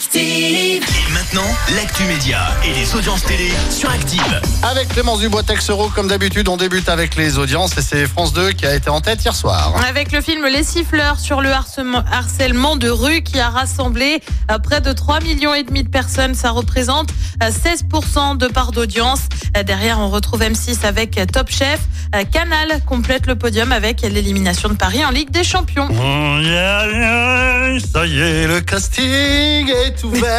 Active. Et maintenant, l'actu média et les audiences télé sur Active. Avec Clémence Dubois Texero, comme d'habitude, on débute avec les audiences et c'est France 2 qui a été en tête hier soir. Avec le film Les Siffleurs sur le harcèlement, de rue qui a rassemblé euh, près de 3 millions et demi de personnes, ça représente euh, 16% de part d'audience. Euh, Derrière, on retrouve M6 avec euh, Top Chef. Euh, Canal complète le podium avec l'élimination de Paris en Ligue des Champions. Oh, yeah, yeah, ça y est, le casting est est ouvert.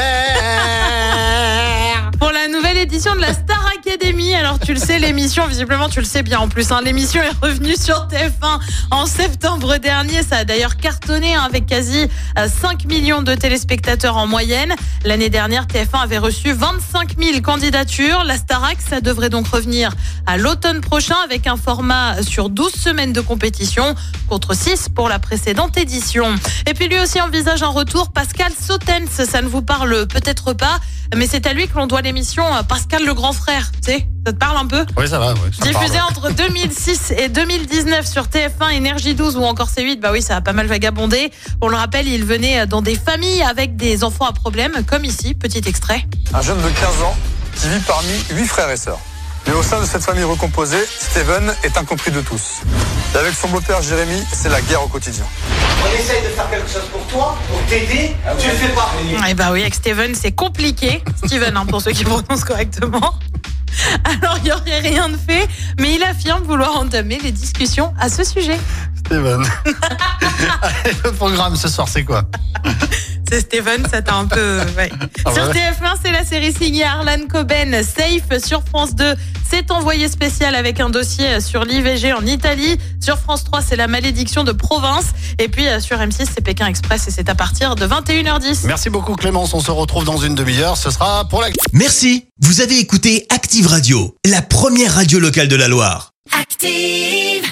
Nouvelle édition de la Star Academy, alors tu le sais, l'émission, visiblement tu le sais bien en plus, hein, l'émission est revenue sur TF1 en septembre dernier. Ça a d'ailleurs cartonné hein, avec quasi euh, 5 millions de téléspectateurs en moyenne. L'année dernière, TF1 avait reçu 25 000 candidatures. La Starac, ça devrait donc revenir à l'automne prochain avec un format sur 12 semaines de compétition contre 6 pour la précédente édition. Et puis lui aussi envisage un retour, Pascal Sautens. Ça ne vous parle peut-être pas, mais c'est à lui que l'on doit l'émission euh, Pascal le grand frère. Tu sais, ça te parle un peu Oui, ça va. Ça Diffusé parle. entre 2006 et 2019 sur TF1, Énergie 12 ou encore C8, bah oui, ça a pas mal vagabondé. On le rappelle, il venait dans des familles avec des enfants à problème, comme ici, petit extrait. Un jeune de 15 ans qui vit parmi 8 frères et sœurs. Mais au sein de cette famille recomposée, Steven est incompris de tous. Et avec son beau-père Jérémy, c'est la guerre au quotidien. On essaye de faire quelque chose t'aider, tu le fais pas. Et bah oui, avec Steven, c'est compliqué. Steven, hein, pour ceux qui prononcent correctement. Alors, il n'y aurait rien de fait, mais il affirme vouloir entamer les discussions à ce sujet. Steven. Allez, le programme ce soir, c'est quoi? C'est Steven, ça t'a un peu. ouais. Ah sur ouais TF1, c'est la série signée Arlan Coben, Safe. Sur France 2, c'est envoyé spécial avec un dossier sur l'IVG en Italie. Sur France 3, c'est la malédiction de province. Et puis euh, sur M6, c'est Pékin Express et c'est à partir de 21h10. Merci beaucoup Clémence, on se retrouve dans une demi-heure. Ce sera pour la... Merci, vous avez écouté Active Radio, la première radio locale de la Loire. Active.